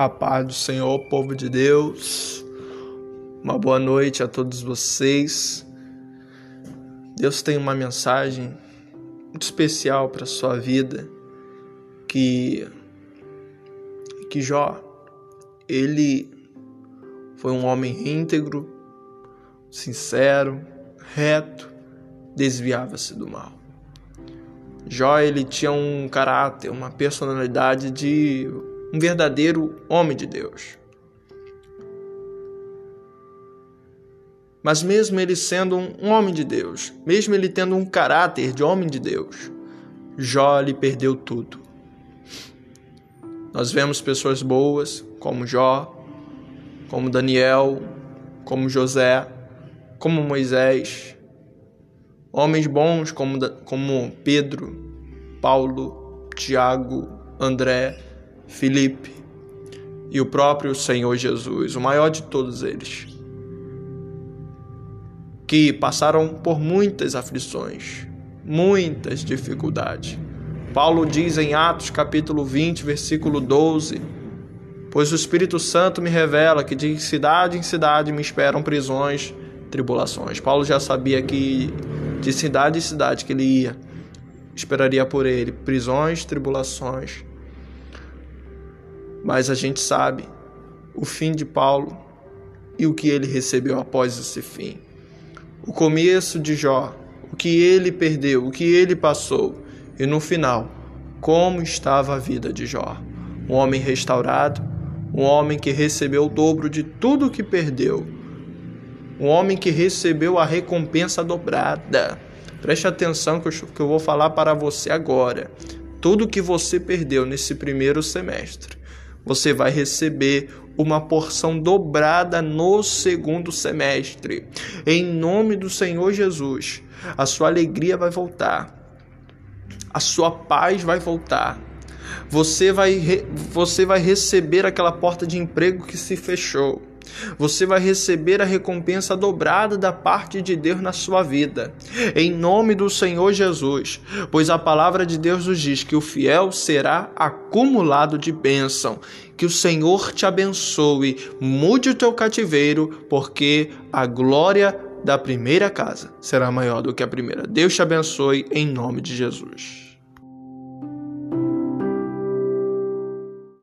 A paz do Senhor, povo de Deus. Uma boa noite a todos vocês. Deus tem uma mensagem muito especial para sua vida que que Jó ele foi um homem íntegro, sincero, reto, desviava-se do mal. Jó ele tinha um caráter, uma personalidade de um verdadeiro homem de Deus. Mas mesmo ele sendo um homem de Deus, mesmo ele tendo um caráter de homem de Deus, Jó lhe perdeu tudo. Nós vemos pessoas boas como Jó, como Daniel, como José, como Moisés, homens bons como, como Pedro, Paulo, Tiago, André, Filipe e o próprio Senhor Jesus, o maior de todos eles, que passaram por muitas aflições, muitas dificuldades. Paulo diz em Atos capítulo 20, versículo 12: Pois o Espírito Santo me revela que de cidade em cidade me esperam prisões, tribulações. Paulo já sabia que de cidade em cidade que ele ia, esperaria por ele prisões, tribulações. Mas a gente sabe o fim de Paulo e o que ele recebeu após esse fim. O começo de Jó, o que ele perdeu, o que ele passou e no final, como estava a vida de Jó. Um homem restaurado, um homem que recebeu o dobro de tudo que perdeu, um homem que recebeu a recompensa dobrada. Preste atenção que eu vou falar para você agora. Tudo que você perdeu nesse primeiro semestre, você vai receber uma porção dobrada no segundo semestre. Em nome do Senhor Jesus, a sua alegria vai voltar, a sua paz vai voltar. Você vai, você vai receber aquela porta de emprego que se fechou. Você vai receber a recompensa dobrada da parte de Deus na sua vida, em nome do Senhor Jesus, pois a palavra de Deus nos diz que o fiel será acumulado de bênção. Que o Senhor te abençoe, mude o teu cativeiro, porque a glória da primeira casa será maior do que a primeira. Deus te abençoe em nome de Jesus.